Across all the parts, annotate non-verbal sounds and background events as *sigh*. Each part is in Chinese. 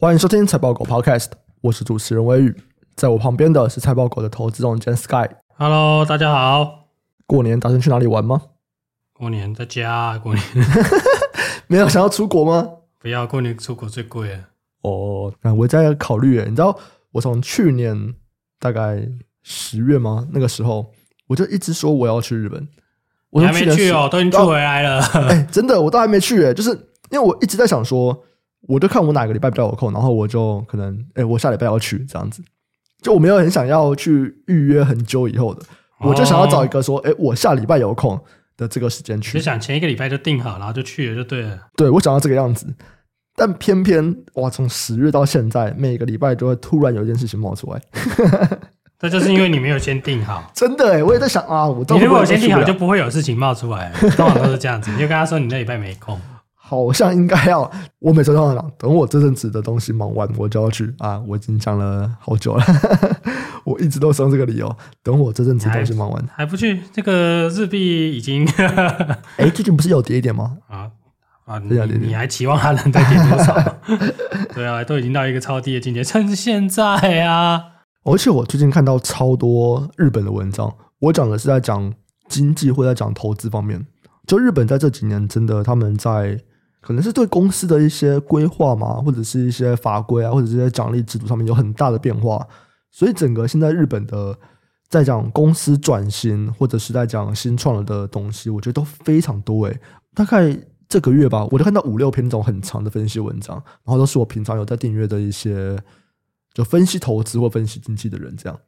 欢迎收听财报狗 Podcast，我是主持人威宇，在我旁边的是财报狗的投资总监 Sky。Hello，大家好。过年打算去哪里玩吗？过年在家，过年 *laughs* 没有想要出国吗？不要，过年出国最贵了。哦，那我在考虑诶，你知道我从去年大概十月吗？那个时候我就一直说我要去日本。我还没去哦，都已经去回来了。哎，真的，我都还没去诶，就是因为我一直在想说。我就看我哪个礼拜比较有空，然后我就可能，哎、欸，我下礼拜要去这样子，就我没有很想要去预约很久以后的，我就想要找一个说，哎、欸，我下礼拜有空的这个时间去。就想前一个礼拜就定好，然后就去了，就对了。对，我想要这个样子，但偏偏哇，从十月到现在，每个礼拜都会突然有一件事情冒出来。*laughs* 这就是因为你没有先定好。真的哎，我也在想啊，我你如果先定好，就不会有事情冒出来。通常都是这样子，你就跟他说你那礼拜没空。好像应该要，我每次都讲，等我这阵子的东西忙完，我就要去啊！我已经讲了好久了，*laughs* 我一直都是用这个理由。等我这阵子东西忙完还，还不去？这个日币已经，*laughs* 哎，最近不是有跌一点吗？*laughs* 啊啊！你你还期望它能再跌多少？对啊，都已经到一个超低的境界，趁现在啊！而且我最近看到超多日本的文章，我讲的是在讲经济或在讲投资方面。就日本在这几年，真的他们在。可能是对公司的一些规划嘛，或者是一些法规啊，或者这些奖励制度上面有很大的变化，所以整个现在日本的在讲公司转型，或者是在讲新创了的东西，我觉得都非常多诶。大概这个月吧，我就看到五六篇那种很长的分析文章，然后都是我平常有在订阅的一些就分析投资或分析经济的人，这样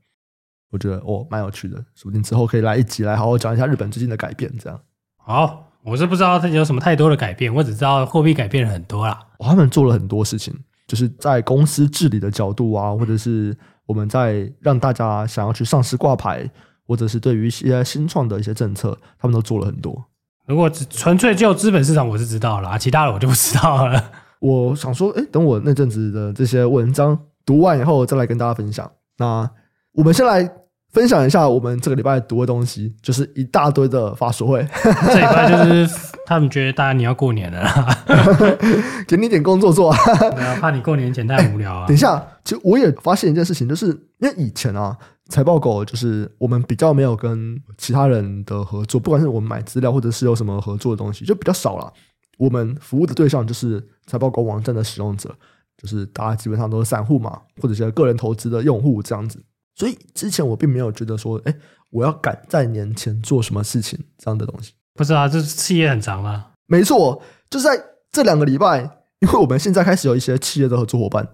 我觉得哦蛮有趣的，说不定之后可以来一集来好好讲一下日本最近的改变，这样好。我是不知道它有什么太多的改变，我只知道货币改变了很多啦。他们做了很多事情，就是在公司治理的角度啊，或者是我们在让大家想要去上市挂牌，或者是对于一些新创的一些政策，他们都做了很多。如果只纯粹就资本市场，我是知道了，其他的我就不知道了。我想说，哎，等我那阵子的这些文章读完以后，再来跟大家分享。那我们先来。分享一下我们这个礼拜读的东西，就是一大堆的法说会。*laughs* 这礼拜就是他们觉得大家你要过年了啦，*laughs* 给你点工作做啊。没有，怕你过年前太无聊啊。*laughs* 等一下，其实我也发现一件事情，就是因为以前啊，财报狗就是我们比较没有跟其他人的合作，不管是我们买资料或者是有什么合作的东西，就比较少了。我们服务的对象就是财报狗网站的使用者，就是大家基本上都是散户嘛，或者是个人投资的用户这样子。所以之前我并没有觉得说，哎，我要赶在年前做什么事情这样的东西。不是啊，这企业很长吗？没错，就是在这两个礼拜，因为我们现在开始有一些企业的合作伙伴，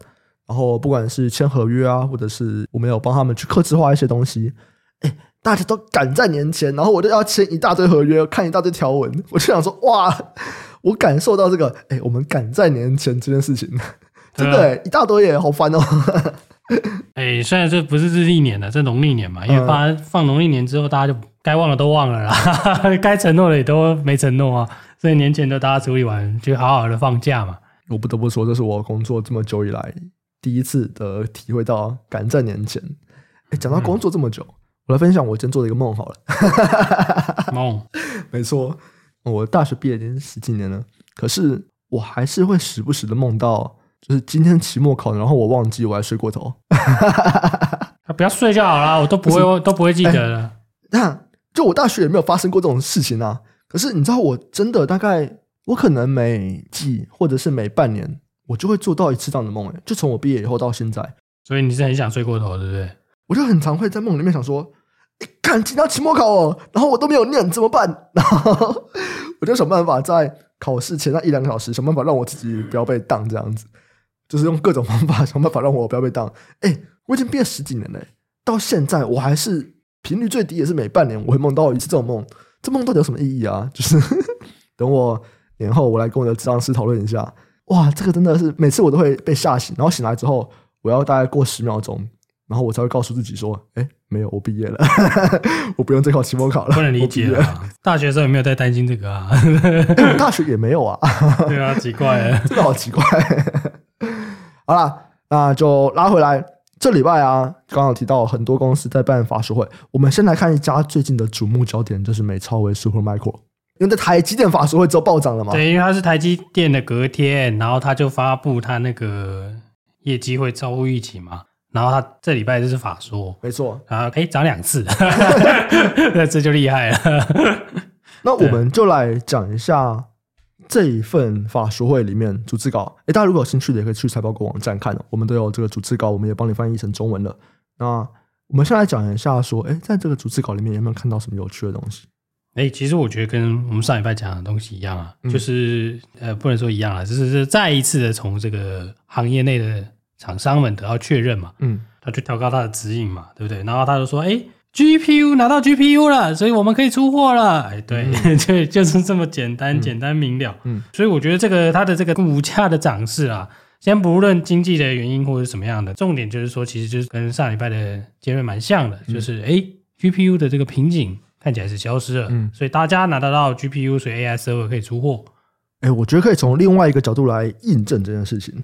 然后不管是签合约啊，或者是我们有帮他们去客制化一些东西，哎，大家都赶在年前，然后我就要签一大堆合约，看一大堆条文，我就想说，哇，我感受到这个，哎，我们赶在年前这件事情，*laughs* 真的，一大堆耶，好烦哦。*laughs* 哎，虽然这不是日历年的，这农历年嘛，因为放放农历年之后，大家就该忘的都忘了啦，*laughs* 该承诺的也都没承诺啊，所以年前都大家处理完，就好好的放假嘛。我不得不说，这是我工作这么久以来第一次的体会到赶在年前。哎，讲到工作这么久，嗯、我来分享我今天做的一个梦好了。*laughs* 梦，没错，我大学毕业已经十几年了，可是我还是会时不时的梦到。就是今天期末考，然后我忘记我还睡过头。*laughs* 不要睡就好了，我都不会是都不会记得了。那、欸、就我大学也没有发生过这种事情啊。可是你知道，我真的大概我可能每季或者是每半年，我就会做到一次这样的梦。哎，就从我毕业以后到现在。所以你是很想睡过头，对不对？我就很常会在梦里面想说，哎、欸，看今天期末考哦，然后我都没有念，怎么办？*laughs* 然后我就想办法在考试前那一两个小时，想办法让我自己不要被当这样子。就是用各种方法想办法让我不要被当。哎、欸，我已经毕业十几年了，到现在我还是频率最低，也是每半年我会梦到一次这种梦。这梦到底有什么意义啊？*laughs* 就是等我年后我来跟我的咨商师讨论一下。哇，这个真的是每次我都会被吓醒，然后醒来之后我要大概过十秒钟，然后我才会告诉自己说：哎、欸，没有，我毕业了，*laughs* 我不用再考期末考了。不能理解啊！大学时候有没有在担心这个啊？欸、大学也没有啊。*laughs* 对啊，奇怪，真的好奇怪。好啦，那就拉回来。这礼拜啊，刚刚提到很多公司在办法说会。我们先来看一家最近的瞩目焦点，就是美超为 Supermicro，因为在台积电法说会之后暴涨了嘛。对，因为它是台积电的隔天，然后他就发布他那个业绩会超乎预期嘛。然后他这礼拜就是法说，没错，然后哎涨两次，*laughs* *laughs* 那这就厉害了。那我们就来讲一下这一份法说会里面逐字稿。诶大家如果有兴趣的，也可以去财报狗网站看，我们都有这个逐字稿，我们也帮你翻译成中文了。那我们先来讲一下，说，诶在这个逐字稿里面有没有看到什么有趣的东西？诶其实我觉得跟我们上礼拜讲的东西一样啊，嗯、就是呃，不能说一样啊，就是是再一次的从这个行业内的。厂商们得到确认嘛，嗯，他就调高他的指引嘛，对不对？然后他就说：“哎，GPU 拿到 GPU 了，所以我们可以出货了。”哎，对，*laughs* 对、嗯，就是这么简单，简单明了。嗯，所以我觉得这个它的这个股价的涨势啊，先不论经济的原因或者什么样的，重点就是说，其实就是跟上礼拜的结论蛮像的，就是哎，GPU 的这个瓶颈看起来是消失了，嗯，所以大家拿得到 GPU，所以 AI server 可以出货。哎，我觉得可以从另外一个角度来印证这件事情，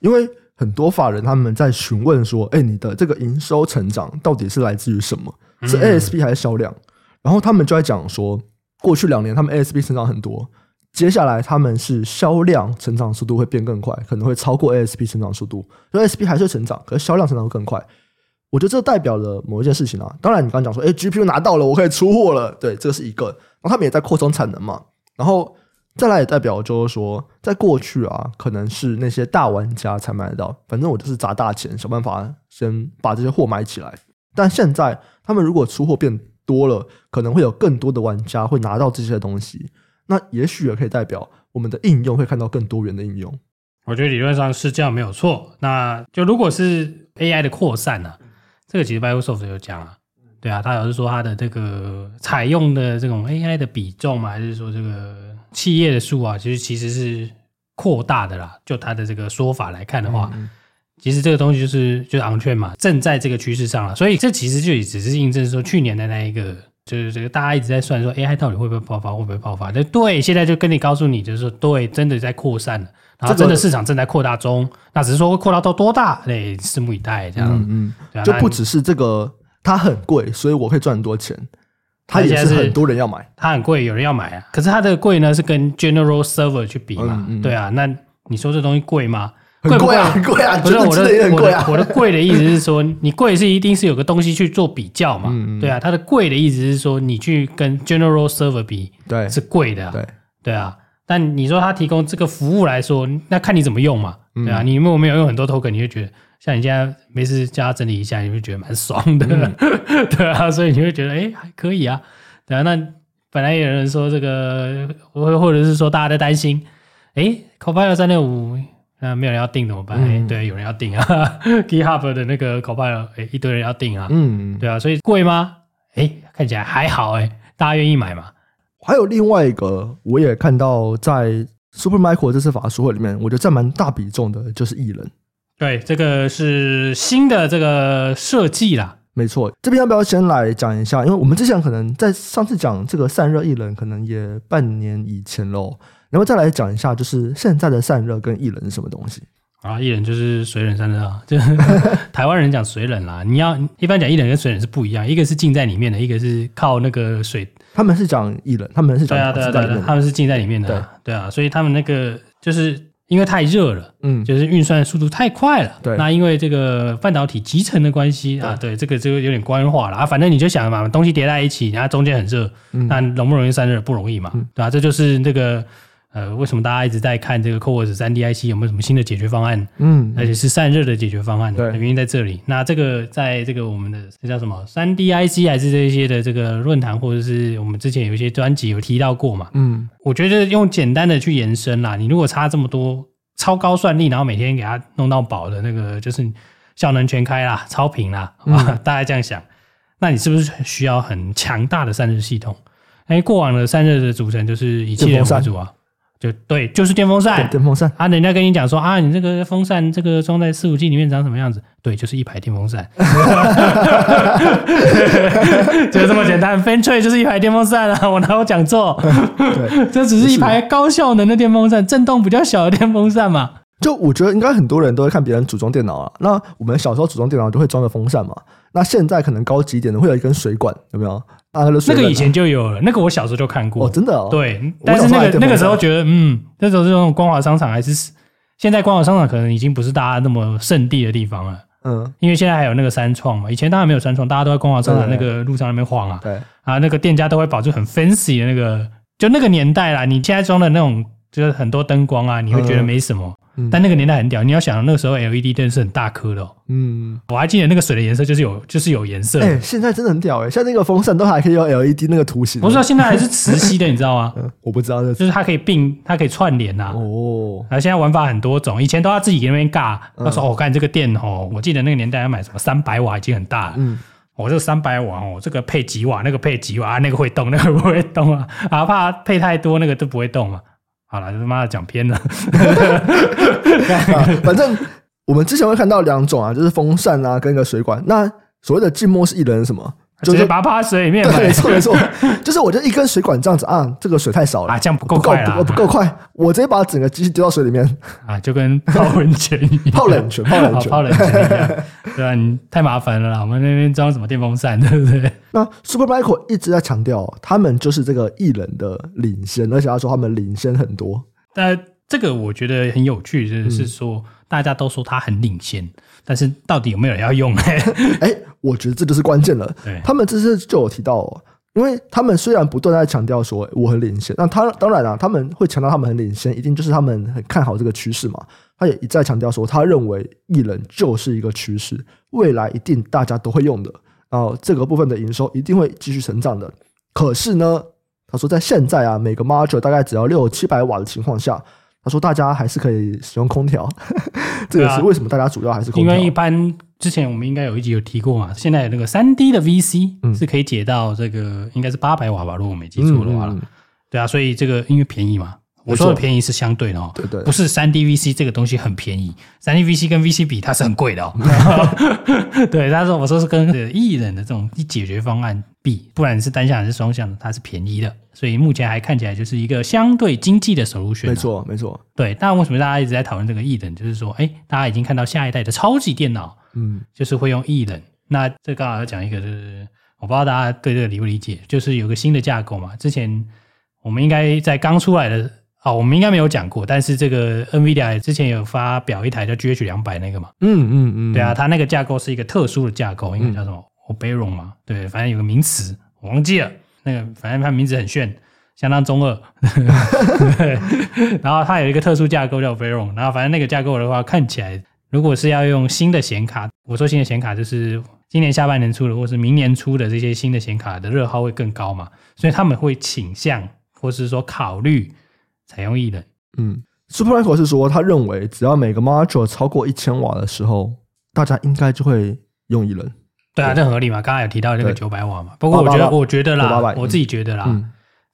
因为。很多法人他们在询问说：“哎，你的这个营收成长到底是来自于什么？是 ASP 还是销量？”然后他们就在讲说，过去两年他们 ASP 成长很多，接下来他们是销量成长速度会变更快，可能会超过 ASP 成长速度。所以 ASP 还是成长，可是销量成长会更快。我觉得这代表了某一件事情啊。当然，你刚刚讲说：“哎，GPU 拿到了，我可以出货了。”对，这是一个。然后他们也在扩充产能嘛。然后。再来也代表就是说，在过去啊，可能是那些大玩家才买得到。反正我就是砸大钱，想办法先把这些货买起来。但现在他们如果出货变多了，可能会有更多的玩家会拿到这些东西。那也许也可以代表我们的应用会看到更多元的应用。我觉得理论上是这样没有错。那就如果是 AI 的扩散呢、啊？这个其实 Microsoft 有讲啊，对啊，他有是说他的这个采用的这种 AI 的比重嘛，还是说这个？企业的数啊，其实其实是扩大的啦。就他的这个说法来看的话，嗯、其实这个东西就是就是昂券嘛，正在这个趋势上了。所以这其实就也只是印证说，去年的那一个，就是这个大家一直在算说 AI 到底会不会爆发，会不会爆发？对对，现在就跟你告诉你，就是说对，真的在扩散了，然后真的市场正在扩大中。那只是说会扩大到多大？哎，拭目以待。这样，嗯就不只是这个，它很贵，所以我可以赚很多钱。它也是很多人要买，它很贵，有人要买啊。可是它的贵呢，是跟 General Server 去比嘛？嗯嗯、对啊，那你说这东西贵吗？贵不贵啊？很贵啊！不是我的，我的我的贵的意思是说，你贵是一定是有个东西去做比较嘛？嗯嗯、对啊，它的贵的意思是说，你去跟 General Server 比，对，是贵的。对对啊，但你说它提供这个服务来说，那看你怎么用嘛？对啊，你如果没有用很多 Token，你就觉得。像你现在没事叫他整理一下，你会觉得蛮爽的，嗯、*laughs* 对啊，所以你会觉得哎、欸、还可以啊，对啊。那本来有人说这个，或或者是说大家在担心，哎、欸，Copilot 三六五，那没有人要订怎么办？哎、嗯欸，对，有人要订啊，*laughs* GitHub 的那个 Copilot，哎、欸，一堆人要订啊，嗯，对啊，所以贵吗？哎、欸，看起来还好哎、欸，大家愿意买嘛？还有另外一个，我也看到在 Supermicro 这次法术会里面，我觉得占蛮大比重的就是艺人。对，这个是新的这个设计啦，没错。这边要不要先来讲一下？因为我们之前可能在上次讲这个散热艺人，可能也半年以前喽。然后再来讲一下，就是现在的散热跟艺人是什么东西啊？艺人就是水冷散热啊，*laughs* 就是台湾人讲水冷啦。你要一般讲艺人跟水冷是不一样，一个是浸在里面的，一个是靠那个水。他们是讲艺人，他们是讲对啊对啊对啊，他们是浸在里面的，对对啊，所以他们那个就是。因为太热了，嗯，就是运算速度太快了，对。那因为这个半导体集成的关系啊，对，这个就有点官话了啊。反正你就想嘛，东西叠在一起，然后中间很热，嗯，那容不容易散热？不容易嘛，对吧？这就是那个。呃，为什么大家一直在看这个 CoWoS 三 DIC 有没有什么新的解决方案？嗯，而且是散热的解决方案，对，原因在这里。那这个在这个我们的这叫什么三 DIC 还是这些的这个论坛，或者是我们之前有一些专辑有提到过嘛？嗯，我觉得用简单的去延伸啦，你如果差这么多超高算力，然后每天给它弄到饱的那个，就是效能全开啦，超频啦，好吧？嗯，*laughs* 大家这样想，那你是不是需要很强大的散热系统？哎，过往的散热的组成就是以气冷为主啊。就对，就是电风扇，电风扇啊！人家跟你讲说啊，你这个风扇这个装在伺服器里面长什么样子？对，就是一排电风扇，*laughs* 就这么简单。Fan-Trade 就是一排电风扇啊，*laughs* 我哪有讲错？对，这只是一排高效能的电风扇，震动比较小的电风扇嘛。就我觉得应该很多人都会看别人组装电脑啊。那我们小时候组装电脑都会装个风扇嘛。那现在可能高级一点的会有一根水管，有没有？啊，那个以前就有了，那个我小时候就看过。哦，真的哦。对，但是那个那个时候觉得，嗯，那时候这种光华商场还是现在光华商场可能已经不是大家那么圣地的地方了。嗯，因为现在还有那个三创嘛，以前当然没有三创，大家都在光华商场那个路上那边晃啊。对啊，那个店家都会保持很 fancy 的那个，就那个年代啦。你现在装的那种，就是很多灯光啊，你会觉得没什么。嗯、但那个年代很屌，你要想那个时候 LED 灯是很大颗的、喔。嗯，我还记得那个水的颜色就是有，就是有颜色。哎、欸，现在真的很屌哎、欸，像那个风扇都还可以用 LED 那个图形。不是，现在还是磁吸的，你知道吗？*laughs* 嗯、我不知道，就是它可以并，它可以串联呐。哦，然后现在玩法很多种，以前都要自己给那边尬。他说：“我看、这个电哦，我记得那个年代要买什么三百瓦已经很大了。嗯，我、哦、这个三百瓦哦，这个配几瓦，那个配几瓦，那个会动，那个不会动啊。啊，怕配太多，那个都不会动嘛。好了，他妈的讲偏了。*laughs* 反正。我们之前会看到两种啊，就是风扇啊，跟一个水管。那所谓的静默式艺人什么？就是直接把它趴水里面。对，没错没错，*laughs* 就是我就一根水管这样子啊，这个水太少了啊，这样不够快不够，不够快。我直接把整个机器丢到水里面 *laughs* 啊，就跟泡温泉一样，*laughs* 泡冷泉，泡冷泉，泡冷泉一样。对啊，你太麻烦了啦。我们那边装什么电风扇，对不对？那 Supermicro 一直在强调，他们就是这个艺人的领先，而且他说他们领先很多。但这个我觉得很有趣，就是说。嗯大家都说他很领先，但是到底有没有人要用呢？*laughs* 哎，我觉得这就是关键了。他们这次就有提到，因为他们虽然不断在强调说我很领先，那他当然了，他们会强调他们很领先，一定就是他们很看好这个趋势嘛。他也一再强调说，他认为艺人就是一个趋势，未来一定大家都会用的，然后这个部分的营收一定会继续成长的。可是呢，他说在现在啊，每个 module 大概只要六七百瓦的情况下。他说：“大家还是可以使用空调，*laughs* 这也是为什么？大家主要还是空调。因为一般之前我们应该有一集有提过嘛，现在那个三 D 的 VC 是可以解到这个应该是八百瓦吧，如果我没记错的话。对啊，所以这个因为便宜嘛。”我说的便宜是相对的哦，对对，不是三 D VC 这个东西很便宜，三 D VC 跟 VC 比它是很贵的哦。*laughs* 对，他说我说是跟艺人的这种解决方案比，不管是单向还是双向的，它是便宜的，所以目前还看起来就是一个相对经济的 solution。没错，没错。对，但为什么大家一直在讨论这个艺人？就是说，哎，大家已经看到下一代的超级电脑，嗯，就是会用艺人。那这刚好要讲一个，就是我不知道大家对这个理不理解，就是有个新的架构嘛。之前我们应该在刚出来的。哦，我们应该没有讲过，但是这个 NVIDIA 之前有发表一台叫 GH 两百那个嘛，嗯嗯嗯，对啊，它那个架构是一个特殊的架构，应该叫什么 Oberon 嘛，对，反正有个名词我忘记了，那个反正它名字很炫，相当中二，*laughs* 对，然后它有一个特殊架构叫 Oberon，然后反正那个架构的话，看起来如果是要用新的显卡，我说新的显卡就是今年下半年出的，或是明年出的这些新的显卡的热耗会更高嘛，所以他们会倾向或是说考虑。采用异能，嗯，Supermicro 是说，他认为只要每个 module 超过一千瓦的时候，大家应该就会用艺人。对啊，这很合理嘛。刚才有提到那个九百瓦嘛，不过我觉得，我觉得啦，我自己觉得啦，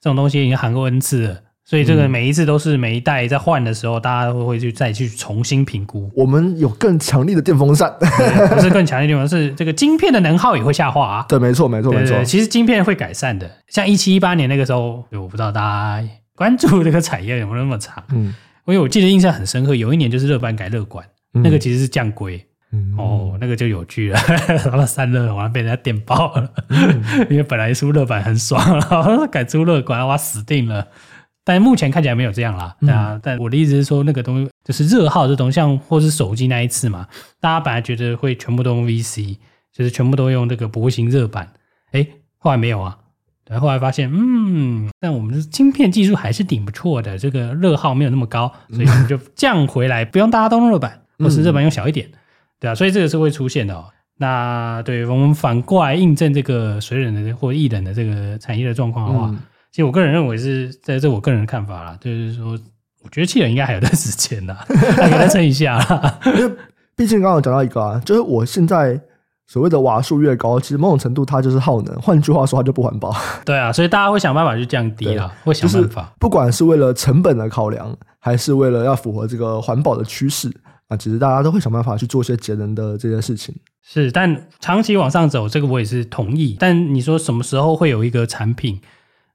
这种东西已经喊过 N 次了，所以这个每一次都是每一代在换的时候，大家都会去再去重新评估。我们有更强力的电风扇，不是更 *laughs* 强力的电风扇，是这个晶片的能耗也会下滑啊。对，没错，没错，没错。其实晶片会改善的，像一七一八年那个时候，我不知道大家。关注这个产业有没有那么长？嗯，因为我记得印象很深刻，有一年就是热板改热管，嗯、那个其实是降规，嗯、哦，那个就有趣了，*laughs* 然后散热完了被人家电爆了，嗯、因为本来出热板很爽，然后改出热管，哇，死定了。但目前看起来没有这样啦，对啊。嗯、但我的意思是说，那个东西就是热耗这东西，像或是手机那一次嘛，大家本来觉得会全部都用 VC，就是全部都用这个薄型热板，哎，后来没有啊。然后来发现，嗯，但我们的晶片技术还是挺不错的，这个热耗没有那么高，所以我们就降回来，不用大家都用热板，或是热板用小一点，对啊，所以这个是会出现的哦。那对我们反过来印证这个水冷的或艺人的这个产业的状况的话，其实我个人认为是在这我个人的看法啦，就是说，我觉得气冷应该还有段时间的，*laughs* 再给它撑一下啦，*laughs* 因为毕竟刚刚讲到一个啊，就是我现在。所谓的瓦数越高，其实某种程度它就是耗能。换句话说，它就不环保。对啊，所以大家会想办法去降低啊，会想办法。不管是为了成本的考量，还是为了要符合这个环保的趋势啊，其实大家都会想办法去做一些节能的这件事情。是，但长期往上走，这个我也是同意。但你说什么时候会有一个产品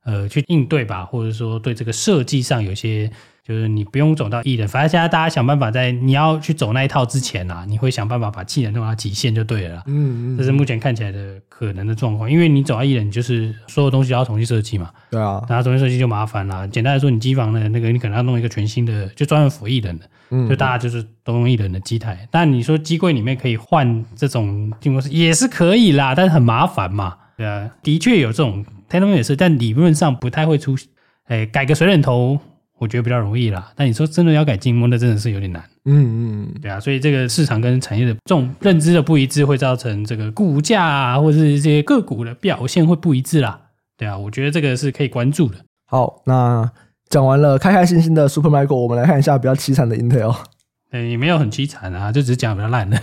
呃去应对吧，或者说对这个设计上有些。就是你不用走到一人，反正现在大家想办法在你要去走那一套之前啊，你会想办法把技能弄到极限就对了啦。嗯嗯，这是目前看起来的可能的状况。因为你走到一人，你就是所有东西都要重新设计嘛。对啊，然后重新设计就麻烦了。简单来说，你机房的那个，你可能要弄一个全新的，就专门服一人的。嗯，就大家就是都用一人的机台。但你说机柜里面可以换这种进攻式也是可以啦，但是很麻烦嘛。对啊，的确有这种 Tenement 也是，但理论上不太会出。哎，改个水冷头。我觉得比较容易啦，但你说真的要改进，那真的是有点难。嗯嗯，对啊，所以这个市场跟产业的这种认知的不一致，会造成这个股价啊，或者是一些个股的表现会不一致啦。对啊，我觉得这个是可以关注的。好，那讲完了开开心心的 Supermicro，我们来看一下比较凄惨的 Intel。对，也没有很凄惨啊，就只是讲比较烂的，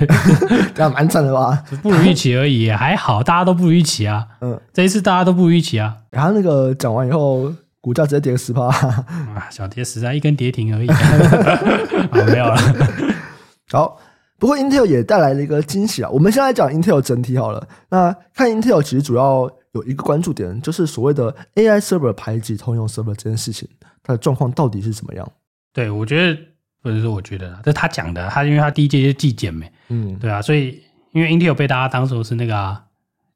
这样蛮惨的吧？不如预期而已，还好，大家都不如预期啊。嗯，这一次大家都不如预期啊。然后那个讲完以后。股价直接跌个十趴，啊，小跌十啊，一根跌停而已，*laughs* 好，没有了。*laughs* 好，不过 Intel 也带来了一个惊喜啊。我们先来讲 Intel 整体好了。那看 Intel 其实主要有一个关注点，就是所谓的 AI server 排挤通用 server 这件事情，它的状况到底是怎么样？对，我觉得不是说我觉得，这是他讲的。他因为他第一届就季检没，嗯，对啊，所以因为 Intel 被大家当做是那个、啊。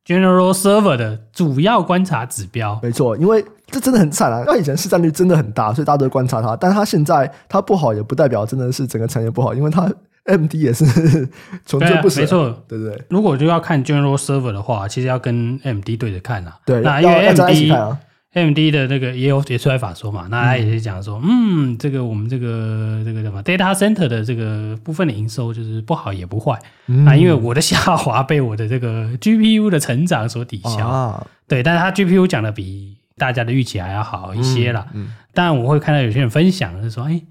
General Server 的主要观察指标，没错，因为这真的很惨啊！那以前市占率真的很大，所以大家都会观察它。但是它现在它不好，也不代表真的是整个产业不好，因为它 AMD 也是 *laughs* 穷追不舍。没错，对不对？如果就要看 General Server 的话，其实要跟 AMD 对着看啊。对，那因为 AMD 啊。AMD 的那个也有也出来法说嘛，那他也是讲说，嗯，嗯，这个我们这个这个什么 data center 的这个部分的营收就是不好也不坏，嗯、啊，因为我的下滑被我的这个 GPU 的成长所抵消，啊、对，但是他 GPU 讲的比大家的预期还要好一些啦。嗯，当、嗯、然我会看到有些人分享是说，哎，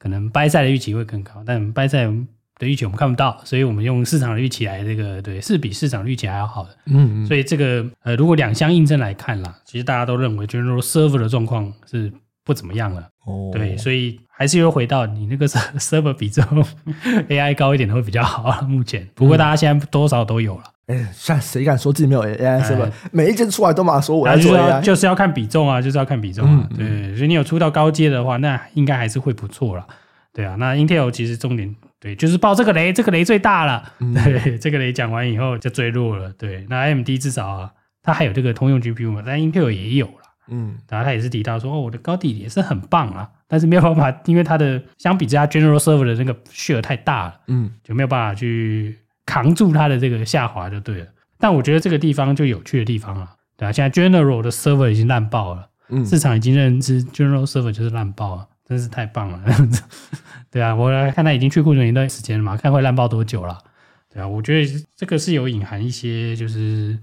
可能 buy side 的预期会更高，但 buy side 的预期我们看不到，所以我们用市场的预期来这个对，是比市场预期还要好的。嗯，嗯，所以这个呃，如果两相印证来看啦，其实大家都认为就是说 server 的状况是不怎么样了。哦，对，所以还是又回到你那个 *laughs* server 比重 *laughs* AI 高一点的会比较好。目前，不过大家现在多少都有了。哎、嗯，现在谁敢说自己没有 AI server？、哎、每一间出来都马说我要做 AI，、啊、就是要看比重啊，就是要看比重啊。对，所以你有出到高阶的话，那应该还是会不错了。对啊，那 Intel 其实重点。对，就是爆这个雷，这个雷最大了。嗯、*laughs* 对，这个雷讲完以后就最弱了。对，那 AMD 至少啊，它还有这个通用 GPU 嘛，但 Intel 也有了。嗯，然后他也是提到说，哦，我的高地也是很棒啊，但是没有办法，因为它的相比之下 General Server 的那个 share 太大了，嗯，就没有办法去扛住它的这个下滑就对了。但我觉得这个地方就有趣的地方了，对啊，现在 General 的 Server 已经烂爆了，嗯，市场已经认知 General Server 就是烂爆了。真是太棒了，*laughs* 对啊，我来看他已经去库存一段时间了嘛，看会烂爆多久了，对啊，我觉得这个是有隐含一些就是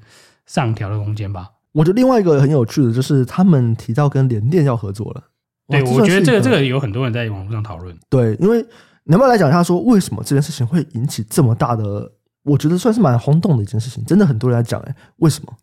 上调的空间吧。我觉得另外一个很有趣的就是他们提到跟联电要合作了，对，我觉得这个这个有很多人在网络上讨论，对，因为能不能来讲一下说为什么这件事情会引起这么大的，我觉得算是蛮轰动的一件事情，真的很多人在讲，哎，为什么？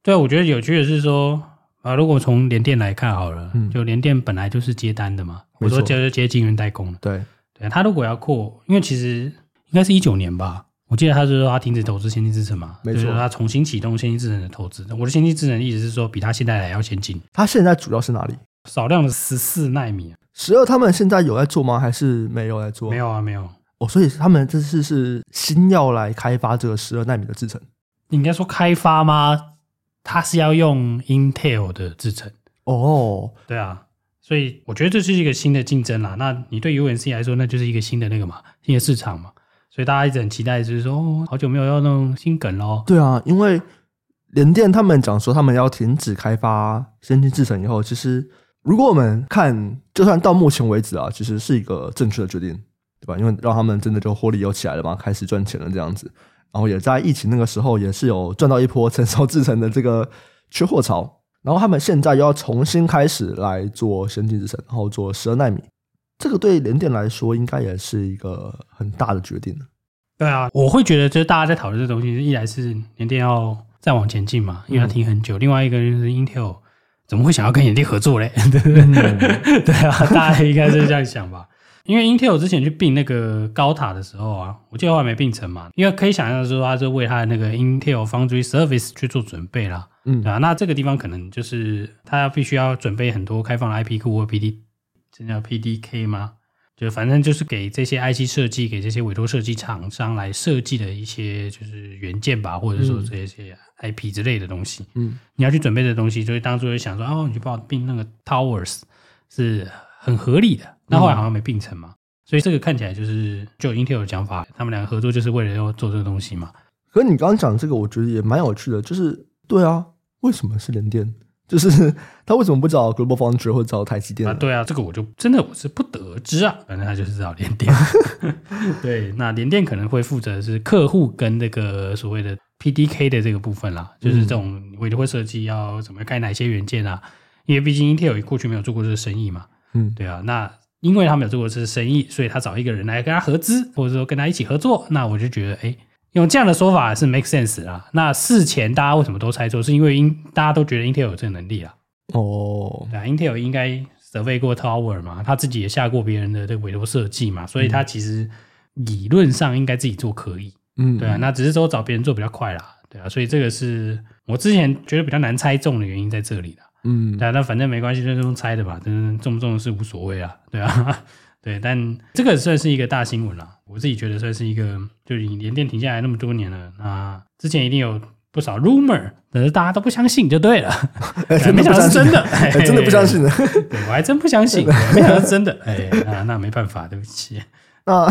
对啊，我觉得有趣的是说。啊，如果从联电来看好了，嗯、就联电本来就是接单的嘛，我说就是接晶圆代工的。对对，他如果要扩，因为其实应该是一九年吧，我记得他是说他停止投资先进制程嘛，没错，就是说他重新启动先进制程的投资。我的先进制程的意思是说，比他现在还要先进。他现在主要是哪里？少量的十四纳米，十二他们现在有在做吗？还是没有在做？没有啊，没有。哦，所以他们这次是新要来开发这个十二纳米的制程？你应该说开发吗？他是要用 Intel 的制程。哦，oh. 对啊，所以我觉得这是一个新的竞争啦。那你对 UNC 来说，那就是一个新的那个嘛，新的市场嘛。所以大家一直很期待，就是说，哦，好久没有要弄新梗喽。对啊，因为联电他们讲说他们要停止开发先进制程以后，其实如果我们看，就算到目前为止啊，其实是一个正确的决定，对吧？因为让他们真的就获利又起来了嘛，开始赚钱了这样子。然后也在疫情那个时候，也是有赚到一波成熟制成的这个缺货潮。然后他们现在又要重新开始来做先进制程，然后做十二纳米，这个对联电来说应该也是一个很大的决定。对啊，我会觉得就是大家在讨论这东西，一来是联电要再往前进嘛，因为它停很久；嗯、另外一个就是 Intel 怎么会想要跟联电合作嘞？对不对？嗯、*laughs* 对啊，大家应该是这样想吧。因为 Intel 之前去并那个高塔的时候啊，我记得后来没并成嘛，因为可以想象说，它是为它的那个 Intel Foundry Service 去做准备啦。嗯，啊，那这个地方可能就是它必须要准备很多开放的 IP 库或 PD，这叫 PDK 吗？就反正就是给这些 IC 设计，给这些委托设计厂商来设计的一些就是元件吧，或者说这些 IP 之类的东西。嗯，你要去准备的东西，就是当初就想说，哦，你去帮我并那个 Towers 是很合理的。那后来好像没并成嘛，所以这个看起来就是就 Intel 的讲法，他们两个合作就是为了要做这个东西嘛。可是你刚刚讲这个，我觉得也蛮有趣的，就是对啊，为什么是联电？*laughs* 就是他为什么不找 Global Foundries 或者找台积电啊？对啊，这个我就真的我是不得知啊。反正他就是找联电。*laughs* 对，那联电可能会负责是客户跟那个所谓的 PDK 的这个部分啦，就是这种委托设计要怎么开哪些元件啊？因为毕竟 Intel 过去没有做过这个生意嘛。嗯，对啊。那因为他没有做过这个生意，所以他找一个人来跟他合资，或者说跟他一起合作。那我就觉得，哎。用这样的说法是 make sense 啦。那事前大家为什么都猜错？是因为因大家都觉得 Intel 有这个能力啦。哦，对啊，Intel 应该 survey 过 Tower 嘛，他自己也下过别人的这个委托设计嘛，所以他其实理论上应该自己做可以。嗯，对啊，那只是说找别人做比较快啦。对啊，所以这个是我之前觉得比较难猜中的原因在这里啦。嗯，对啊，那反正没关系，就这么猜的吧，真中不中是无所谓啊。对啊。*laughs* 对，但这个算是一个大新闻了。我自己觉得算是一个，就是联电停下来那么多年了，那之前一定有不少 rumor，但是大家都不相信就对了。*laughs* 哎，*laughs* 没想到是真的，哎，真的不相信的。对，我还真不相信，没想到是真的。哎，那那没办法，对不起。那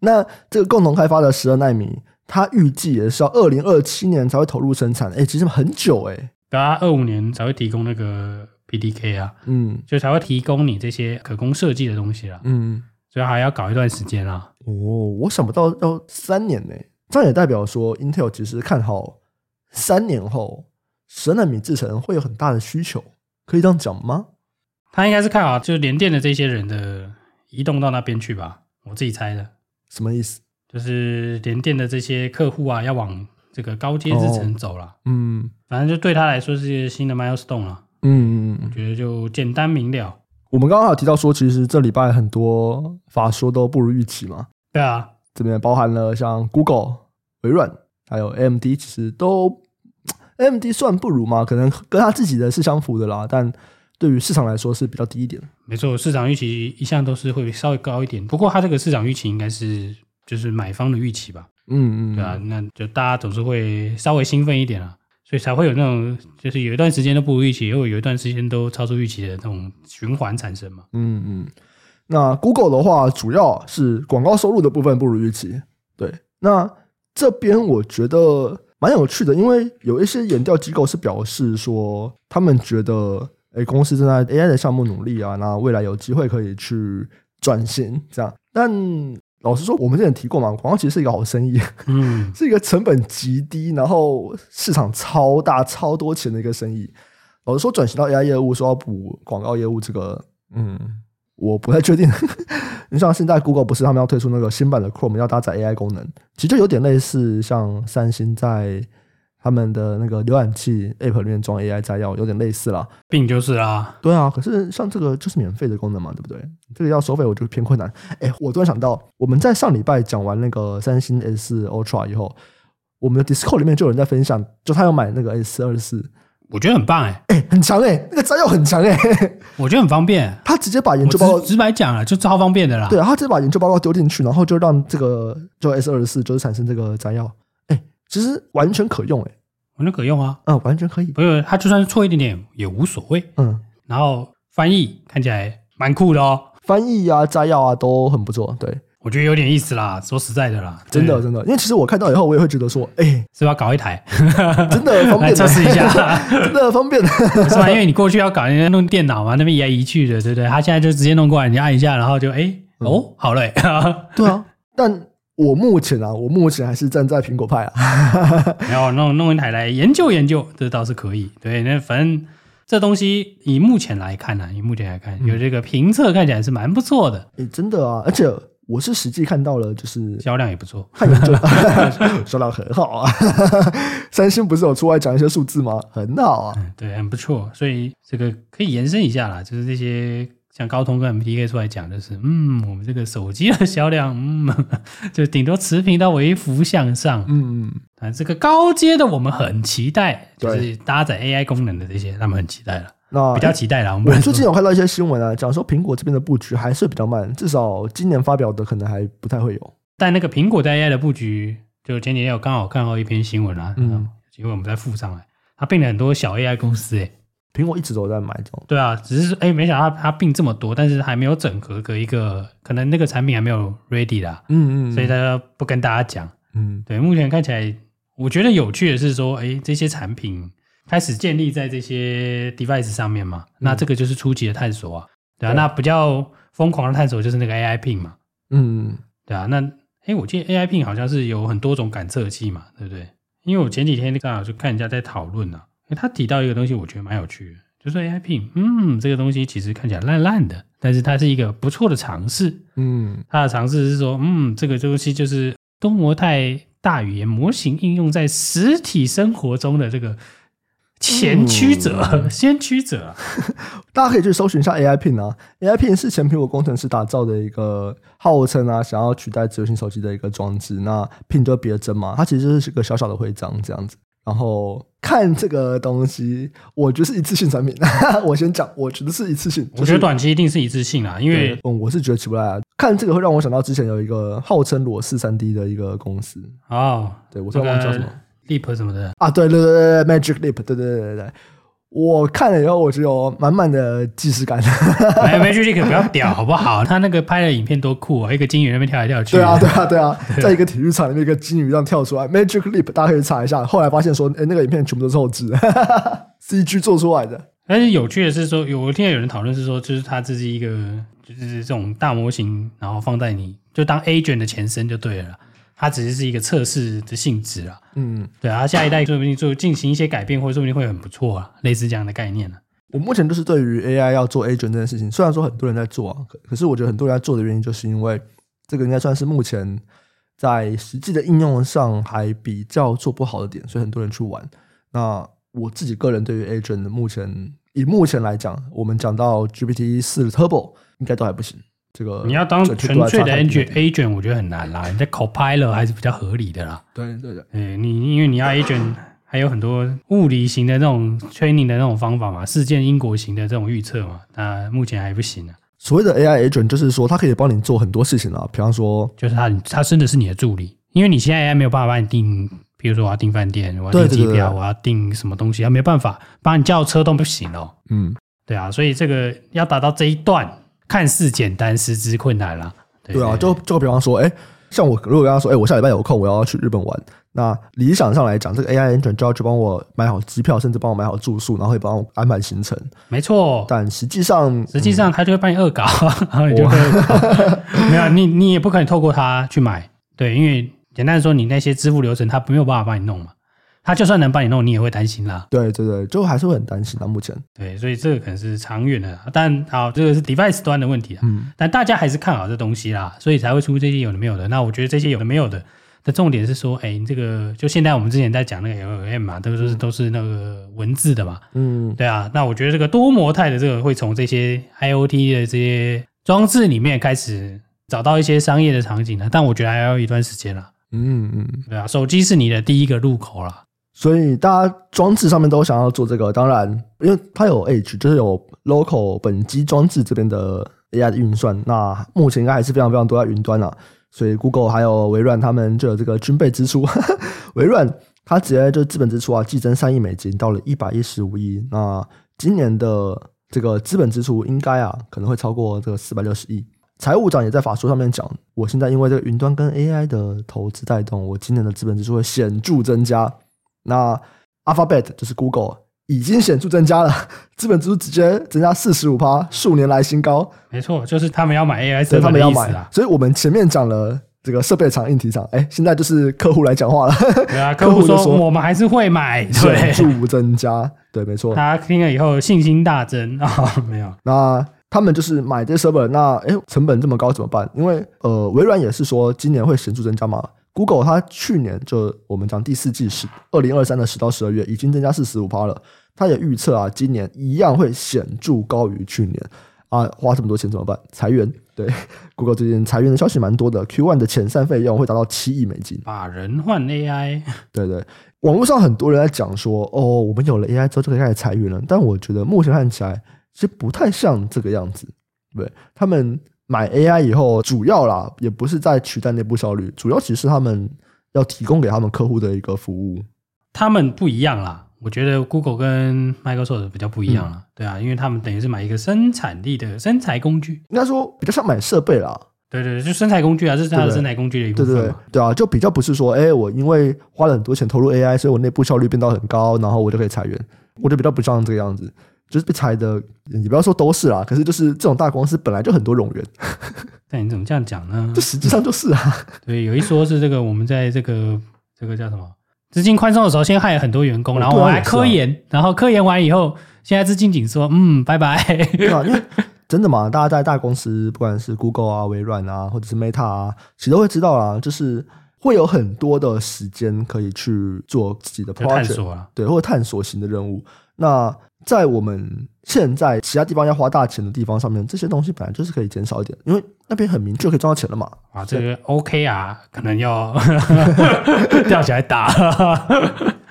那这个共同开发的十二纳米，它预计也是要二零二七年才会投入生产。哎，其实很久哎，大家二五年才会提供那个。PDK 啊，嗯，就才会提供你这些可供设计的东西啦，嗯，所以还要搞一段时间啦。哦，我想不到要三年呢，这样也代表说 Intel 其实看好三年后十纳米制程会有很大的需求，可以这样讲吗？他应该是看好，就是联电的这些人的移动到那边去吧，我自己猜的。什么意思？就是联电的这些客户啊，要往这个高阶制程走了，哦，嗯，反正就对他来说是一个新的 milestone 了。嗯嗯，我觉得就简单明了。我们刚刚有提到说，其实这礼拜很多法说都不如预期嘛。对啊，这边包含了像 Google、微软还有 AMD，其实都 AMD 算不如嘛，可能跟他自己的是相符的啦。但对于市场来说是比较低一点。没错，市场预期一向都是会稍微高一点。不过它这个市场预期应该是就是买方的预期吧。嗯嗯，对啊，那就大家总是会稍微兴奋一点啊。所以才会有那种，就是有一段时间都不如预期，又有一段时间都超出预期的那种循环产生嘛。嗯嗯。那 Google 的话，主要是广告收入的部分不如预期。对，那这边我觉得蛮有趣的，因为有一些研调机构是表示说，他们觉得，哎，公司正在 AI 的项目努力啊，那未来有机会可以去转型这样，但。老实说，我们之前提过嘛，广告其实是一个好生意，嗯，*laughs* 是一个成本极低，然后市场超大、超多钱的一个生意。老实说，转型到 AI 业务，说要补广告业务，这个，嗯，我不太确定。*laughs* 你像现在 Google 不是他们要推出那个新版的 Chrome，要搭载 AI 功能，其实就有点类似像三星在。他们的那个浏览器 App 里面装 AI 摘要有点类似啦，病就是啦。对啊，可是像这个就是免费的功能嘛，对不对？这个要收费，我觉得偏困难。哎，我突然想到，我们在上礼拜讲完那个三星 S 四 Ultra 以后，我们的 Discord 里面就有人在分享，就他要买那个 S 二四，我觉得很棒哎，哎，很强哎，那个摘要很强哎，*laughs* 我觉得很方便。他直接把研究报告直白讲了，就超方便的啦。对啊，他直接把研究报告丢进去，然后就让这个就 S 二十四就是产生这个摘要，哎，其实完全可用哎。完全可用啊！嗯，完全可以。不是，它就算是错一点点也无所谓。嗯，然后翻译看起来蛮酷的哦，翻译啊、摘要啊都很不错。对，我觉得有点意思啦。说实在的啦，真的真的，因为其实我看到以后，我也会觉得说，哎，是不是要搞一台？*laughs* 真的方便，测试一下，*laughs* 真的方便，是吧？因为你过去要搞人家弄电脑嘛，那边移来移去的，对不对？他现在就直接弄过来，你按一下，然后就哎哦，好嘞。对啊，但。我目前啊，我目前还是站在苹果派啊。*laughs* 然后弄弄一台来研究研究，这倒是可以。对，那反正这东西以目前来看呢、啊，以目前来看，有这个评测看起来是蛮不错的。诶，真的啊，而且我是实际看到了，就是销量也不错，看研究销量很好啊。三星不是有出来讲一些数字吗？很好啊，对，很不错。所以这个可以延伸一下啦，就是这些。像高通跟 MTK 出来讲，就是嗯，我们这个手机的销量，嗯，*laughs* 就顶多持平到微幅向上。嗯嗯，但这个高阶的我们很期待，就是搭载 AI 功能的这些，他们很期待了。那比较期待了。我们最近有看到一些新闻啊，讲说苹果这边的布局还是比较慢，至少今年发表的可能还不太会有。但那个苹果在 AI 的布局，就前几天有刚好看到一篇新闻啊，嗯，因为我们再附上来，它并了很多小 AI 公司，诶。苹果一直都在买这种，对啊，只是哎、欸，没想到它并这么多，但是还没有整合个一个，可能那个产品还没有 ready 啦，嗯，嗯嗯，所以他不跟大家讲，嗯，对，目前看起来，我觉得有趣的是说，哎、欸，这些产品开始建立在这些 device 上面嘛，嗯、那这个就是初级的探索啊，对啊，对。那比较疯狂的探索就是那个 AI Pin 嘛，嗯，对啊，那哎、欸，我记得 AI Pin 好像是有很多种感测器嘛，对不对？因为我前几天刚好就看人家在讨论啊。他提到一个东西，我觉得蛮有趣的，就说 AI Pin，嗯，这个东西其实看起来烂烂的，但是它是一个不错的尝试，嗯，它的尝试是说，嗯，这个东西就是多模态大语言模型应用在实体生活中的这个前驱者、嗯、先驱者，*laughs* 大家可以去搜寻一下 AI Pin 啊，AI Pin 是前苹果工程师打造的一个号称啊想要取代智能型手机的一个装置，那 Pin 就别针嘛，它其实就是一个小小的徽章这样子。然后看这个东西，我觉得是一次性产品。*laughs* 我先讲，我觉得是一次性。我觉得短期一定是一次性啊，因为嗯，我是觉得起不来啊。看这个会让我想到之前有一个号称裸视三 D 的一个公司哦，对，我突然忘记叫什么，Leap 什么的啊，对对对对，Magic Leap，对对对对对。我看了以后，我只有满满的既视感。*laughs* 没没，这个比较屌，好不好？他那个拍的影片多酷啊！一个金鱼在那边跳来跳去。对啊，对啊，对啊，在一个体育场里面，一个金鱼这样跳出来，Magic Leap，大家可以查一下。后来发现说，哎，那个影片全部都是后置，*laughs* CG 做出来的。但是有趣的是说，有我听到有人讨论是说，就是它这是一个，就是这种大模型，然后放在你就当 Agent 的前身就对了。它只是是一个测试的性质啊，嗯，对啊，下一代说不定就进行一些改变，或者说不定会很不错啊，类似这样的概念呢、啊。我目前就是对于 AI 要做 agent 这件事情，虽然说很多人在做啊，可可是我觉得很多人在做的原因，就是因为这个应该算是目前在实际的应用上还比较做不好的点，所以很多人去玩。那我自己个人对于 agent 目前以目前来讲，我们讲到 GPT 四 Turbo 应该都还不行。这个你要当纯粹的 agent agent，我觉得很难啦。你在 Copilot 还是比较合理的啦。对对的，哎，你因为你要 agent，还有很多物理型的那种 training 的那种方法嘛，事件因果型的这种预测嘛，那目前还不行啊。所谓的 AI agent，就是说它可以帮你做很多事情啊，比方说，就是它它真的是你的助理，因为你现在 AI 没有办法帮你订，比如说我要订饭店，我要订机票，我要订什么东西，它没办法帮你叫车都不行哦。嗯，对啊，所以这个要达到这一段。看似简单，实质困难了。对，对啊，就就比方说，哎、欸，像我如果跟他说，哎、欸，我下礼拜有空，我要去日本玩。那理想上来讲，这个 AI agent 就要去帮我买好机票，甚至帮我买好住宿，然后会帮我安排行程。没错，但实际上，实际上他就会帮你恶搞，嗯、*laughs* 然后你就会 *laughs* 没有你，你也不可能透过他去买。对，因为简单的说，你那些支付流程他没有办法帮你弄嘛。他就算能帮你弄，你也会担心啦。对对对，就还是会很担心到。目前，对，所以这个可能是长远的。但好，这个是 device 端的问题啊。嗯，但大家还是看好这东西啦，所以才会出这些有的没有的。那我觉得这些有的没有的的重点是说，哎，这个就现在我们之前在讲那个 LLM 嘛，都是都是那个文字的嘛。嗯，对啊。那我觉得这个多模态的这个会从这些 IoT 的这些装置里面开始找到一些商业的场景的，但我觉得还要一段时间啦。嗯嗯，对啊，手机是你的第一个入口啦。所以大家装置上面都想要做这个，当然，因为它有 H，就是有 local 本机装置这边的 AI 的运算。那目前应该还是非常非常多在云端啊。所以 Google 还有微软他们就有这个军备支出。*laughs* 微软它直接就资本支出啊，季增三亿美金，到了一百一十五亿。那今年的这个资本支出应该啊可能会超过这个四百六十亿。财务长也在法说上面讲，我现在因为这个云端跟 AI 的投资带动，我今年的资本支出会显著增加。那 Alphabet 就是 Google 已经显著增加了，*laughs* 资本支出直接增加四十五趴，数年来新高。没错，就是他们要买 AI 设备的意思啦。所以我们前面讲了这个设备厂、硬体厂，哎，现在就是客户来讲话了。对啊，*laughs* 客户说我们还是会买，显著增加。对，没错。大家听了以后信心大增啊、*laughs* 哦？没有。那他们就是买这些设备，那哎，成本这么高怎么办？因为呃，微软也是说今年会显著增加嘛。Google 它去年就我们讲第四季是二零二三的十到十二月已经增加四十五趴了，它也预测啊今年一样会显著高于去年。啊，花这么多钱怎么办？裁员。对，Google 最近裁员的消息蛮多的，Q1 的遣散费用会达到七亿美金。把人换 AI。*laughs* 对对，网络上很多人在讲说，哦，我们有了 AI 之后就可以开始裁员了。但我觉得目前看起来其实不太像这个样子。对，他们买 AI 以后，主要啦也不是在取代内部效率，主要其实是他们要提供给他们客户的一个服务。他们不一样啦。我觉得 Google 跟 Microsoft 比较不一样了，嗯，对啊，因为他们等于是买一个生产力的生财工具，应该说比较像买设备啦。对对对，就生产工具啊，这是它的生产工具的一部分。对对对，对啊，就比较不是说，哎，我因为花了很多钱投入 AI，所以我内部效率变到很高，然后我就可以裁员。我就比较不像这个样子，就是被裁的，你不要说都是啦，可是就是这种大公司本来就很多冗员。*laughs* 但你怎么这样讲呢？*laughs* 这实际上就是啊。*laughs* 对，有一说是这个，我们在这个这个叫什么？资金宽松的时候，先害了很多员工，然后我还科研，然后科研完以后，现在资金紧缩，嗯，拜拜。对啊，因为真的嘛，大家在大公司，不管是 Google 啊、微软啊，或者是 Meta 啊，其实都会知道啊，就是会有很多的时间可以去做自己的 project，探索啊，对，或者探索型的任务。那在我们现在其他地方要花大钱的地方上面，这些东西本来就是可以减少一点，因为那边很明确可以赚到钱了嘛。啊，这个 OK 啊，可能要吊起来打，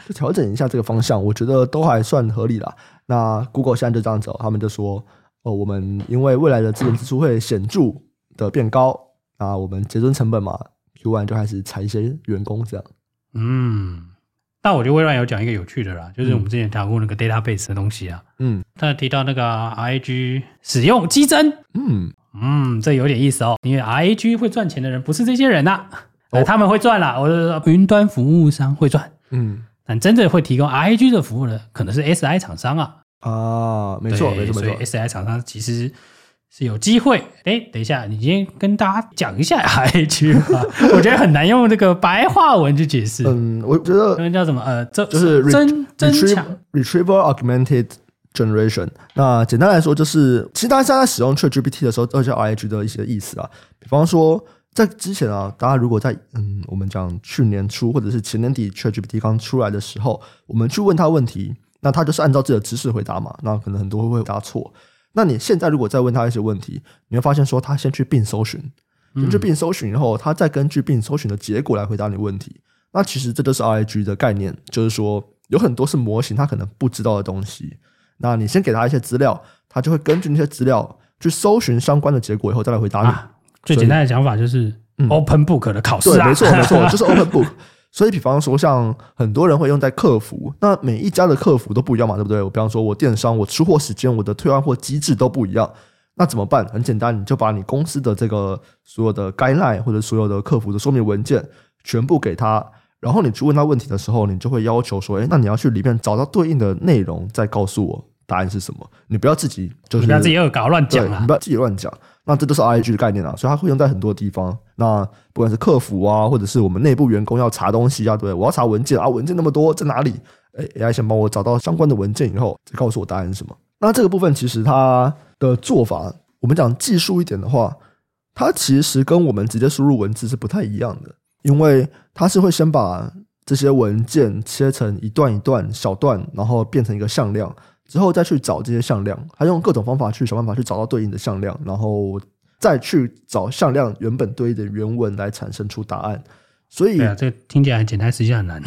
就调整一下这个方向，我觉得都还算合理啦。那 Google 现在就这样子，他们就说，哦，我们因为未来的资本支出会显著的变高，啊，我们节省成本嘛，Q1 就开始裁一些员工这样。嗯。那我觉得微软有讲一个有趣的啦，就是我们之前谈过那个 database 的东西啊，嗯，他提到那个 RAG 使用激增，嗯。嗯，这有点意思哦，因为 RAG 会赚钱的人不是这些人呐、啊。哦，他们会赚啦，我是说云端服务商会赚，嗯，但真正会提供 RAG 的服务的可能是 SI 厂商啊，啊，没错没错没错，SI 厂商其实。是有机会，哎，等一下，你今天跟大家讲一下 *laughs* IH 吧。我觉得很难用这个白话文去解释。嗯，我觉得那叫什么？呃，这就是增增强 retrieval augmented generation。那简单来说，就是其实大家现在使用 ChatGPT 的时候，都叫 RAG 的一些意思啊。比方说，在之前啊，大家如果在嗯，我们讲去年初或者是前年底 ChatGPT 刚出来的时候，我们去问他问题，那他就是按照自己的知识回答嘛。那可能很多会回答错。那你现在如果再问他一些问题，你会发现说他先去 Bing 搜寻，根据 Bing 搜寻以后，他再根据 Bing 搜寻的结果来回答你问题。那其实这就是 RAG 的概念，就是说有很多是模型，他可能不知道的东西。那你先给他一些资料，他就会根据那些资料去搜寻相关的结果以后再来回答你。啊、最简单的讲法就是 Open Book 的考试啊，对，没错没错，就是 Open Book。所以，比方说，像很多人会用在客服，那每一家的客服都不一样嘛，对不对？我比方说，我电商，我出货时间，我的退换货机制都不一样，那怎么办？很简单，你就把你公司的这个所有的 guideline 或者所有的客服的说明文件全部给他，然后你去问他问题的时候，你就会要求说，诶，那你要去里面找到对应的内容，再告诉我答案是什么。你不要自己就是不要自己恶搞乱讲啊，你不要自己乱讲。那这都是 RAG 的概念啊，所以它会用在很多地方。那不管是客服啊，或者是我们内部员工要查东西啊，对，我要查文件啊，文件那么多在哪里？哎，AI 先帮我找到相关的文件以后，再告诉我答案是什么。那这个部分其实它的做法，我们讲技术一点的话，它其实跟我们直接输入文字是不太一样的，因为它是会先把这些文件切成一段一段小段，然后变成一个向量。之后再去找这些向量，他用各种方法去想办法去找到对应的向量，然后再去找向量原本对应的原文来产生出答案。所以，对啊，这个听起来很简单，实际上很难。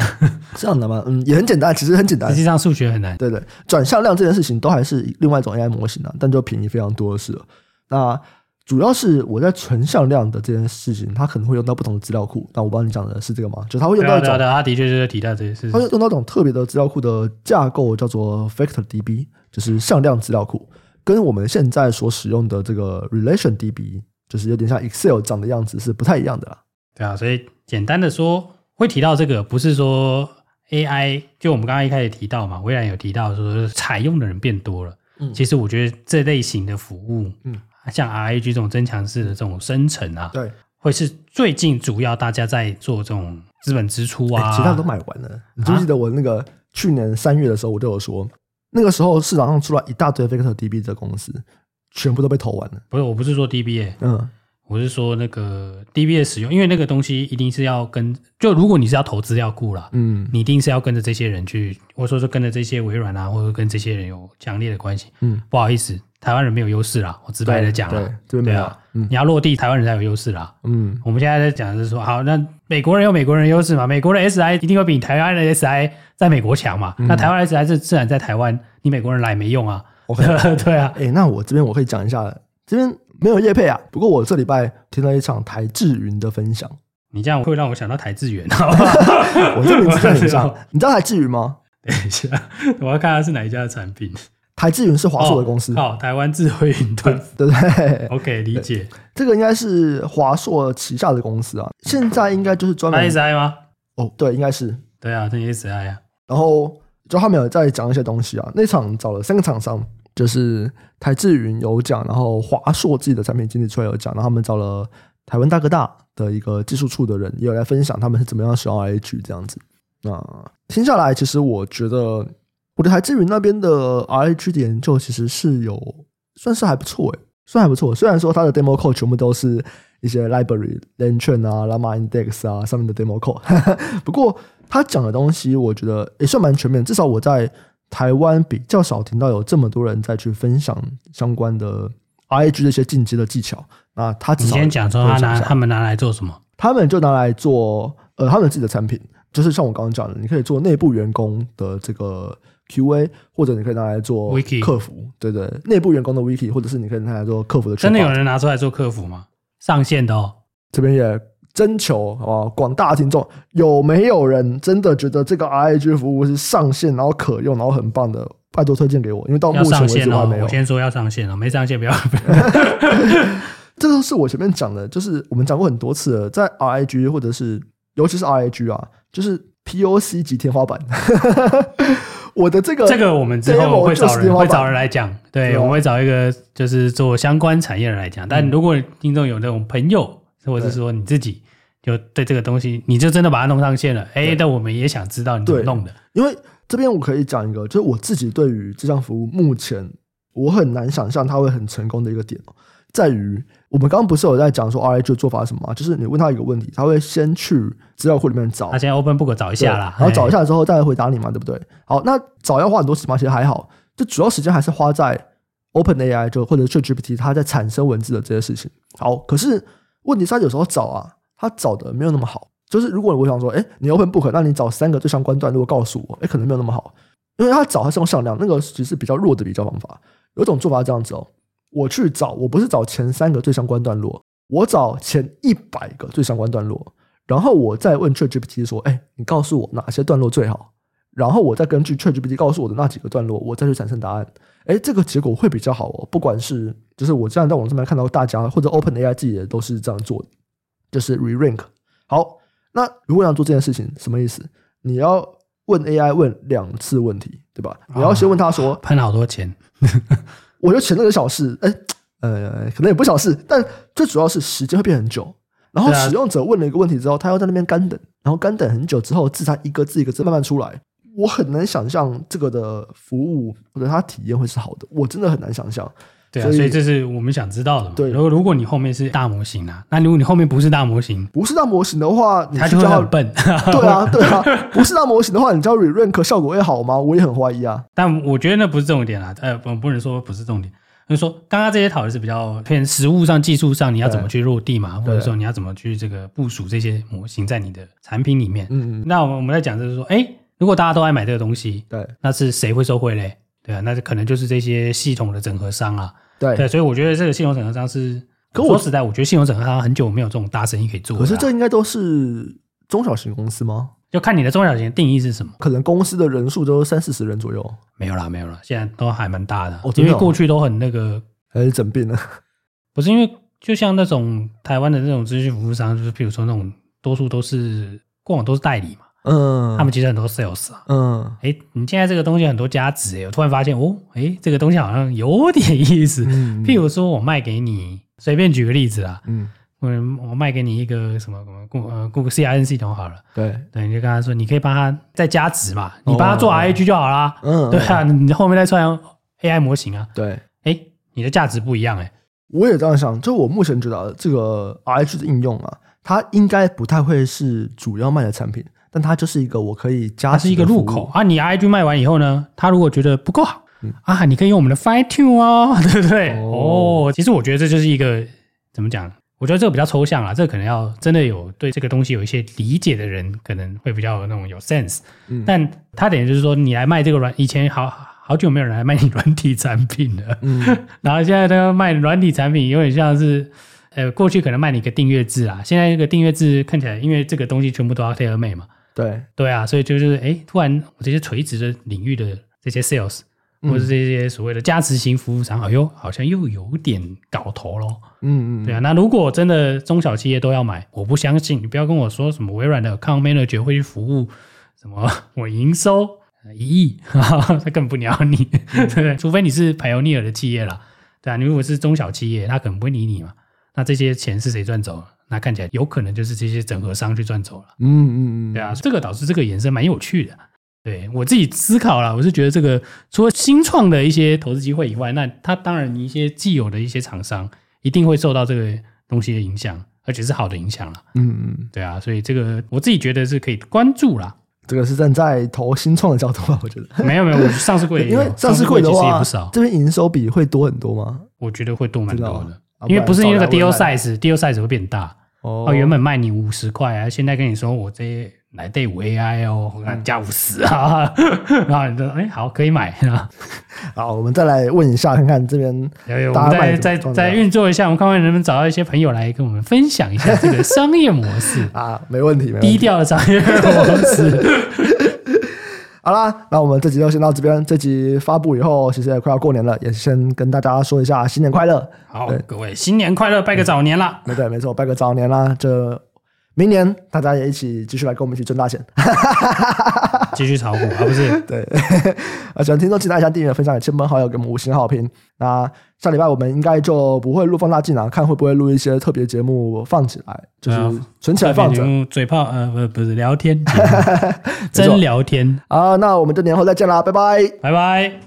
这样的吗？嗯，也很简单，其实很简单。实际上数学很难。对对，转向量这件事情都还是另外一种 AI 模型啊，但就便宜非常多的是了。那主要是我在存向量的这件事情，它可能会用到不同的资料库。那我帮你讲的是这个吗？就它会用到一种，它的确是提到这些事情。它会用到一种特别的资料库的架构，叫做 Factor DB，就是向量资料库，跟我们现在所使用的这个 RelationDB，就是有点像 Excel 长的样子，是不太一样的啦。对啊，所以简单的说，会提到这个，不是说 AI，就我们刚刚一开始提到嘛，微软有提到说采用的人变多了。嗯，其实我觉得这类型的服务，嗯。像 RAG 这种增强式的这种生成啊，对，会是最近主要大家在做这种资本支出啊，其他都买完了。你记不记得我那个去年三月的时候，我就有说，那个时候市场上出来一大堆 VectorDB 的公司，全部都被投完了。不是，我不是说 DB，欸，嗯，我是说那个 DB 的使用，因为那个东西一定是要跟，就如果你是要投资料库啦，嗯，你一定是要跟着这些人去，或者说是跟着这些微软啊，或者跟这些人有强烈的关系。嗯，不好意思。台湾人没有优势啦。我直白的讲了，对，对啊，嗯，你要落地，台湾人才有优势啦。嗯，我们现在在讲的是说，好，那美国人有美国人优势嘛？美国的 SI 一定会比台湾的 SI 在美国强嘛？嗯、那台湾的 SI 是自然在台湾，你美国人来没用啊。*laughs* 对啊。哎、欸，那我这边我可以讲一下，这边没有叶配啊。不过我这礼拜听到一场台智云的分享，你这样会让我想到台智远，*laughs* 我这名字很像。*laughs* 你知道台智云吗？等一下，我要看他是哪一家的产品。台智云是华硕的公司，好、哦，台湾智慧云端，*laughs* 对不对？OK，理解。这个应该是华硕旗下的公司啊，现在应该就是专门 SI 吗？哦，对，应该是。对啊，这是 SI 啊。然后就他们有在讲一些东西啊。那场找了三个厂商，就是台智云有讲，然后华硕自己的产品经理出来有讲，然后他们找了台湾大哥大的一个技术处的人，也有来分享他们是怎么样使用 IG 这样子。那听下来，其实我觉得。我的台志云那边的 RH 的研究其实是有算是还不错诶，算还不错。虽然说它的 demo code 全部都是一些 library、LangChain 啊、Llama Index 啊上面的 demo code，*laughs* 不过他讲的东西我觉得也算蛮全面。至少我在台湾比较少听到有这么多人在去分享相关的 RH 的一些进阶的技巧。那他你先讲说他拿他们拿来做什么？他们就拿来做呃他们自己的产品，就是像我刚刚讲的，你可以做内部员工的这个。QA 或者你可以拿来做客服，Wiki 对对，内部员工的 Wiki，或者是你可以拿来做客服的。真的有人拿出来做客服吗？上线的哦，这边也征求啊，广大听众有没有人真的觉得这个 RH 服务是上线，然后可用，然后很棒的，拜托推荐给我，因为到目前为止还没有。我先说要上线了，没上线不要。*laughs* 这都是我前面讲的，就是我们讲过很多次了，在 RH 或者是尤其是 RH 啊，就是 POC 级天花板。我的这个这个我们之后会找人会找人来讲，对，我们会找一个就是做相关产业的人来讲。但如果听众有那种朋友，或者是说你自己就对这个东西，你就真的把它弄上线了，哎，但我们也想知道你怎么弄的。因为这边我可以讲一个，就是我自己对于这项服务，目前我很难想象它会很成功的一个点在于，我们刚刚不是有在讲说的做法是什么吗？就是你问他一个问题，他会先去资料库里面找。他先 Open Book 找一下啦，然后找一下之后再来回答你嘛，对不对？好，那找要花很多时间？其实还好，就主要时间还是花在 Open AI 就或者 ChatGPT 它在产生文字的这些事情。好，可是问题是，他有时候找啊，他找的没有那么好。就是如果我想说，哎，你 Open Book，那你找三个最相关段落告诉我，哎，可能没有那么好，因为他找还是用向量，那个其实是比较弱的比较方法。有一种做法是这样子哦。我去找，我不是找前三个最相关段落，我找前一百个最相关段落，然后我再问 ChatGPT 说：“哎，你告诉我哪些段落最好？”然后我再根据 ChatGPT 告诉我的那几个段落，我再去产生答案。哎，这个结果会比较好哦。不管是就是我这样在网上面看到大家或者 OpenAI 自己也都是这样做的，就是 re-rank。好，那如果要做这件事情，什么意思？你要问 AI 问两次问题，对吧？你要先问他说：“喷好多钱。*laughs* ”我就前那个小事，哎，呃，可能也不小事，但最主要是时间会变很久。然后使用者问了一个问题之后，他要在那边干等，然后干等很久之后，字才一个字一个字慢慢出来。我很难想象这个的服务或者他体验会是好的，我真的很难想象。对啊，所以这是我们想知道的嘛。对，如果如果你后面是大模型啊，那如果你后面不是大模型，不是大模型的话，它就会很笨。*laughs* 对啊，对啊，不是大模型的话，你知道 re-rank 效果会好吗？我也很怀疑啊。但我觉得那不是重点啊，呃，不不能说不是重点。就是说，刚刚这些讨论是比较偏实务上、技术上，你要怎么去落地嘛，或者说你要怎么去这个部署这些模型在你的产品里面。嗯嗯。那我们我们在讲就是说，哎，如果大家都爱买这个东西，对，那是谁会受惠嘞？对啊，那可能就是这些系统的整合商啊。对对，所以我觉得这个系统整合商是，可我说实在，我觉得系统整合商很久没有这种大生意可以做。可是这应该都是中小型公司吗？就看你的中小型定义是什么，可能公司的人数都三四十人左右。没有啦，没有啦，现在都还蛮大的，哦、因为过去都很那个，还是整病了。*laughs* 不是因为就像那种台湾的那种资讯服务商，就是比如说那种多数都是过往都是代理嘛，嗯，他们其实很多 sales 啊，嗯，哎，你现在这个东西很多加值，哎，我突然发现哦，哎，这个东西好像有点意思。嗯、譬如说我卖给你，随便举个例子啊，嗯。我我卖给你一个什么什么 Google 呃 Google C I N 系统好了，对。对，你就跟他说，你可以帮他再加值嘛，你帮他做 RAG 就好啦。嗯，对啊，你后面再串 AI 模型啊，对，哎，你的价值不一样哎，我也这样想，就我目前知道这个 RAG 的应用啊，它应该不太会是主要卖的产品，但它就是一个我可以加，它是一个入口啊。你 RAG 卖完以后呢，他如果觉得不够好，嗯、啊，你可以用我们的 Fine Tune 哦，*laughs* 对不对？哦，哦，其实我觉得这就是一个怎么讲？我觉得这个比较抽象啊，这个可能要真的有对这个东西有一些理解的人，可能会比较有那种有 sense。嗯，但他等于就是说，你来卖这个软，以前好好久没有人来卖你软体产品了。嗯，*laughs* 然后现在他卖软体产品，有点像是，呃，过去可能卖你一个订阅制啊，现在这个订阅制看起来，因为这个东西全部都要 tailor made 嘛。对，对啊，所以就是，哎，突然我这些垂直的领域的这些 sales。或者这些所谓的加持型服务商，哎呦，好像又有点搞头喽。嗯嗯，对啊。那如果真的中小企业都要买，我不相信。你不要跟我说什么微软的 Account Manager 会去服务什么我营收一亿，他根本不鸟你，对不对？除非你是 Pioneer 的企业啦，对啊。你如果是中小企业，他可能不会理你嘛。那这些钱是谁赚走了？那看起来有可能就是这些整合商去赚走了。嗯嗯嗯，对啊。这个导致这个衍生蛮有趣的。对我自己思考了，我是觉得这个除了新创的一些投资机会以外，那它当然一些既有的一些厂商一定会受到这个东西的影响，而且是好的影响了。嗯嗯，对啊，所以这个我自己觉得是可以关注啦。这个是站在投新创的角度吧？我觉得没有没有，我上市柜，因为上市柜的话也不少，这边营收比会多很多吗？我觉得会多蛮多的，因为不是因为那个 deal size，deal size 会变大。哦，原本卖你五十块啊，现在跟你说我这些。来对五 AI 哦，我看加五十啊，*laughs* 然后你说哎好可以买。啊，*laughs* 好，我们再来问一下，看看这边，我们再再再运作一下，我们看看能不能找到一些朋友来跟我们分享一下这个商业模式。*laughs* 啊，没问题，低调的商业模式。好啦，那我们这集就先到这边。这集发布以后，其实也快要过年了，也先跟大家说一下新年快乐。好，各位新年快乐，拜个早年啦！没对，没错，拜个早年啦，这。明年大家也一起继续来跟我们一起赚大钱，*laughs* 继续炒股啊？不是，*laughs* 对，啊，*laughs* 喜欢听众记得按下订阅、分享给亲朋好友，给我们五星好评。那下礼拜我们应该就不会录放大镜了，看会不会录一些特别节目放起来，就是存起来放着。嘴炮呃，不不是聊天，真聊天啊。那我们就年后再见啦，拜拜，拜拜。